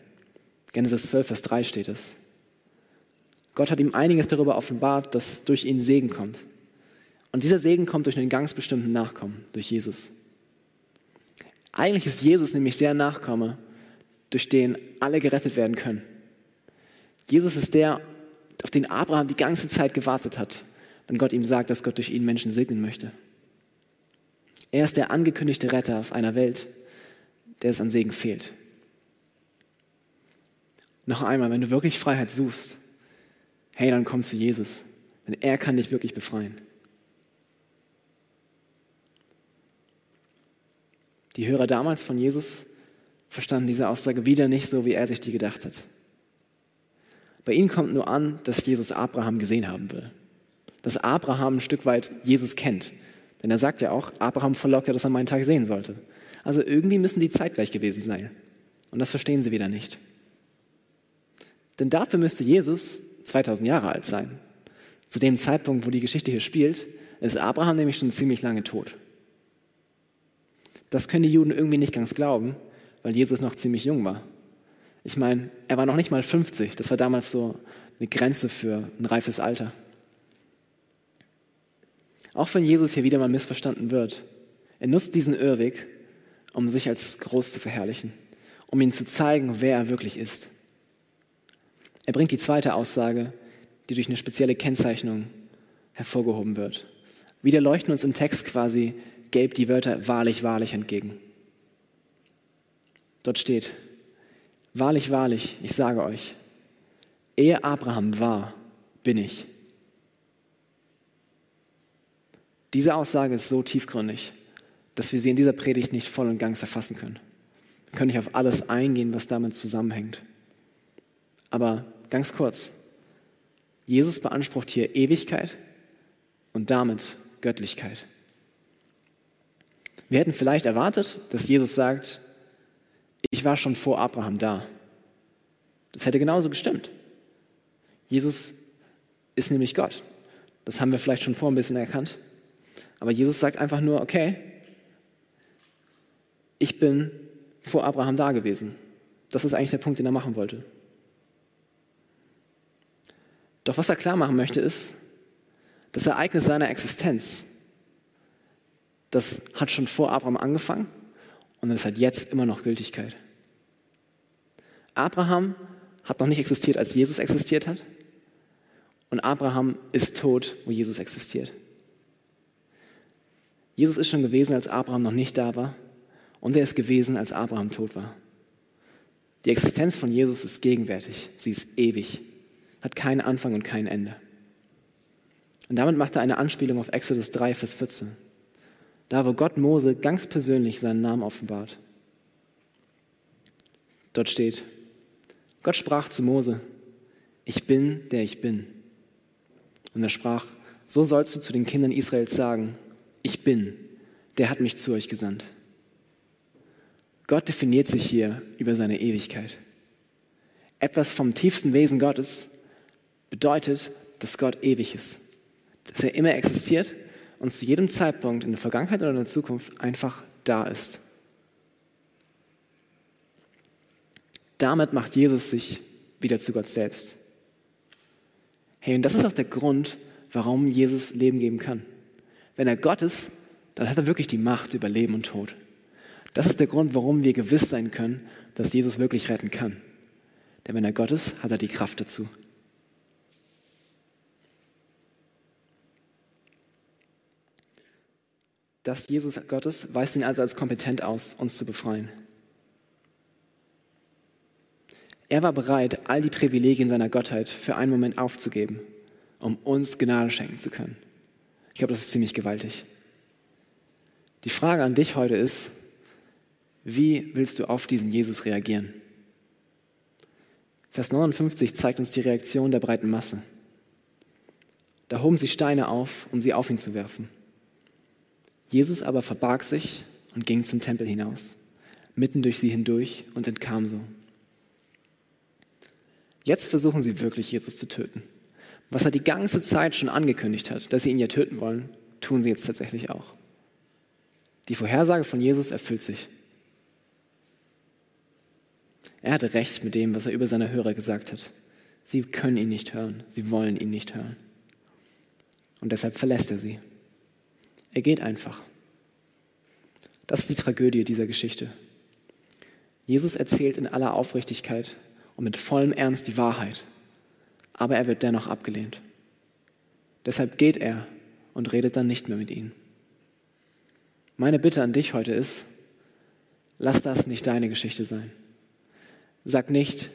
Genesis 12, Vers 3 steht es. Gott hat ihm einiges darüber offenbart, dass durch ihn Segen kommt. Und dieser Segen kommt durch einen ganz bestimmten Nachkommen, durch Jesus. Eigentlich ist Jesus nämlich der Nachkomme, durch den alle gerettet werden können. Jesus ist der, auf den Abraham die ganze Zeit gewartet hat, wenn Gott ihm sagt, dass Gott durch ihn Menschen segnen möchte. Er ist der angekündigte Retter aus einer Welt, der es an Segen fehlt. Noch einmal, wenn du wirklich Freiheit suchst, hey, dann komm zu Jesus, denn er kann dich wirklich befreien. Die Hörer damals von Jesus verstanden diese Aussage wieder nicht so, wie er sich die gedacht hat. Bei ihnen kommt nur an, dass Jesus Abraham gesehen haben will. Dass Abraham ein Stück weit Jesus kennt. Denn er sagt ja auch, Abraham verlockt ja, dass er meinen Tag sehen sollte. Also irgendwie müssen die zeitgleich gewesen sein. Und das verstehen sie wieder nicht. Denn dafür müsste Jesus 2000 Jahre alt sein. Zu dem Zeitpunkt, wo die Geschichte hier spielt, ist Abraham nämlich schon ziemlich lange tot. Das können die Juden irgendwie nicht ganz glauben, weil Jesus noch ziemlich jung war. Ich meine, er war noch nicht mal 50. Das war damals so eine Grenze für ein reifes Alter. Auch wenn Jesus hier wieder mal missverstanden wird, er nutzt diesen Irrweg, um sich als groß zu verherrlichen, um ihm zu zeigen, wer er wirklich ist. Er bringt die zweite Aussage, die durch eine spezielle Kennzeichnung hervorgehoben wird. Wieder leuchten uns im Text quasi gelb die Wörter wahrlich, wahrlich entgegen. Dort steht, wahrlich, wahrlich, ich sage euch, ehe Abraham war, bin ich. Diese Aussage ist so tiefgründig, dass wir sie in dieser Predigt nicht voll und ganz erfassen können. Wir können nicht auf alles eingehen, was damit zusammenhängt. Aber ganz kurz, Jesus beansprucht hier Ewigkeit und damit Göttlichkeit. Wir hätten vielleicht erwartet, dass Jesus sagt, ich war schon vor Abraham da. Das hätte genauso gestimmt. Jesus ist nämlich Gott. Das haben wir vielleicht schon vor ein bisschen erkannt. Aber Jesus sagt einfach nur, okay, ich bin vor Abraham da gewesen. Das ist eigentlich der Punkt, den er machen wollte. Doch was er klar machen möchte, ist, das Ereignis seiner Existenz, das hat schon vor Abraham angefangen und es hat jetzt immer noch Gültigkeit. Abraham hat noch nicht existiert, als Jesus existiert hat. Und Abraham ist tot, wo Jesus existiert. Jesus ist schon gewesen, als Abraham noch nicht da war. Und er ist gewesen, als Abraham tot war. Die Existenz von Jesus ist gegenwärtig. Sie ist ewig. Hat keinen Anfang und kein Ende. Und damit macht er eine Anspielung auf Exodus 3, Vers 14. Da, wo Gott Mose ganz persönlich seinen Namen offenbart. Dort steht, Gott sprach zu Mose, ich bin, der ich bin. Und er sprach, so sollst du zu den Kindern Israels sagen, ich bin, der hat mich zu euch gesandt. Gott definiert sich hier über seine Ewigkeit. Etwas vom tiefsten Wesen Gottes bedeutet, dass Gott ewig ist, dass er immer existiert und zu jedem Zeitpunkt in der Vergangenheit oder in der Zukunft einfach da ist. Damit macht Jesus sich wieder zu Gott selbst. Hey, und das ist auch der Grund, warum Jesus Leben geben kann. Wenn er Gott ist, dann hat er wirklich die Macht über Leben und Tod. Das ist der Grund, warum wir gewiss sein können, dass Jesus wirklich retten kann. Denn wenn er Gott ist, hat er die Kraft dazu. Dass Jesus Gott ist, weist ihn also als kompetent aus, uns zu befreien. Er war bereit, all die Privilegien seiner Gottheit für einen Moment aufzugeben, um uns Gnade schenken zu können. Ich glaube, das ist ziemlich gewaltig. Die Frage an dich heute ist, wie willst du auf diesen Jesus reagieren? Vers 59 zeigt uns die Reaktion der breiten Masse. Da hoben sie Steine auf, um sie auf ihn zu werfen. Jesus aber verbarg sich und ging zum Tempel hinaus, mitten durch sie hindurch und entkam so. Jetzt versuchen sie wirklich, Jesus zu töten. Was er die ganze Zeit schon angekündigt hat, dass sie ihn ja töten wollen, tun sie jetzt tatsächlich auch. Die Vorhersage von Jesus erfüllt sich. Er hatte recht mit dem, was er über seine Hörer gesagt hat. Sie können ihn nicht hören, sie wollen ihn nicht hören. Und deshalb verlässt er sie. Er geht einfach. Das ist die Tragödie dieser Geschichte. Jesus erzählt in aller Aufrichtigkeit und mit vollem Ernst die Wahrheit, aber er wird dennoch abgelehnt. Deshalb geht er und redet dann nicht mehr mit ihnen. Meine Bitte an dich heute ist, lass das nicht deine Geschichte sein. Sag nicht,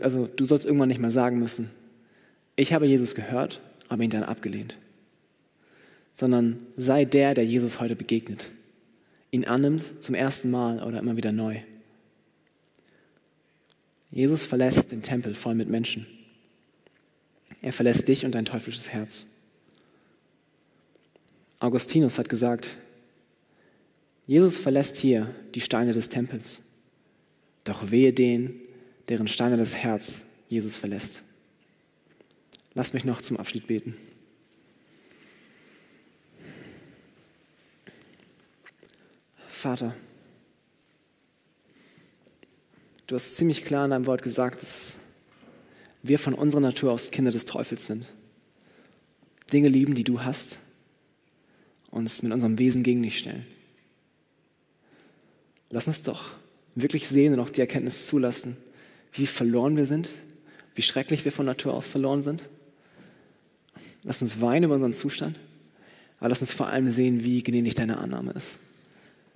also du sollst irgendwann nicht mehr sagen müssen, ich habe Jesus gehört, aber ihn dann abgelehnt. Sondern sei der, der Jesus heute begegnet, ihn annimmt zum ersten Mal oder immer wieder neu. Jesus verlässt den Tempel voll mit Menschen. Er verlässt dich und dein teuflisches Herz. Augustinus hat gesagt, Jesus verlässt hier die Steine des Tempels, doch wehe den, deren Steine das Herz Jesus verlässt. Lass mich noch zum Abschied beten. Vater, du hast ziemlich klar in deinem Wort gesagt, dass wir von unserer Natur aus Kinder des Teufels sind. Dinge lieben, die du hast, uns mit unserem Wesen gegen dich stellen. Lass uns doch wirklich sehen und auch die Erkenntnis zulassen, wie verloren wir sind, wie schrecklich wir von Natur aus verloren sind. Lass uns weinen über unseren Zustand, aber lass uns vor allem sehen, wie gnädig deine Annahme ist.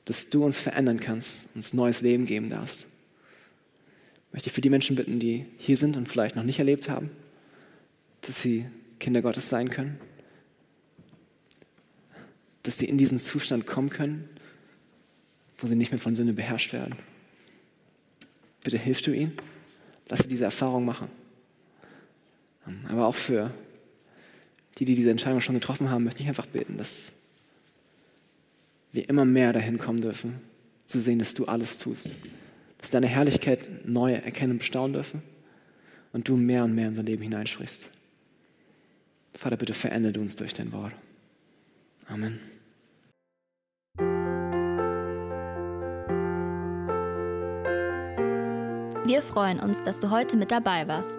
Dass du uns verändern kannst, uns neues Leben geben darfst. Ich möchte für die Menschen bitten, die hier sind und vielleicht noch nicht erlebt haben, dass sie Kinder Gottes sein können, dass sie in diesen Zustand kommen können, wo sie nicht mehr von Sünde beherrscht werden. Bitte hilfst du ihnen, lass sie diese Erfahrung machen. Aber auch für die, die diese Entscheidung schon getroffen haben, möchte ich einfach beten, dass wir immer mehr dahin kommen dürfen, zu sehen, dass du alles tust. Dass deine Herrlichkeit neu erkennen und bestaunen dürfen und du mehr und mehr in unser Leben hineinsprichst. Vater, bitte verändere uns durch dein Wort. Amen.
Wir freuen uns, dass du heute mit dabei warst.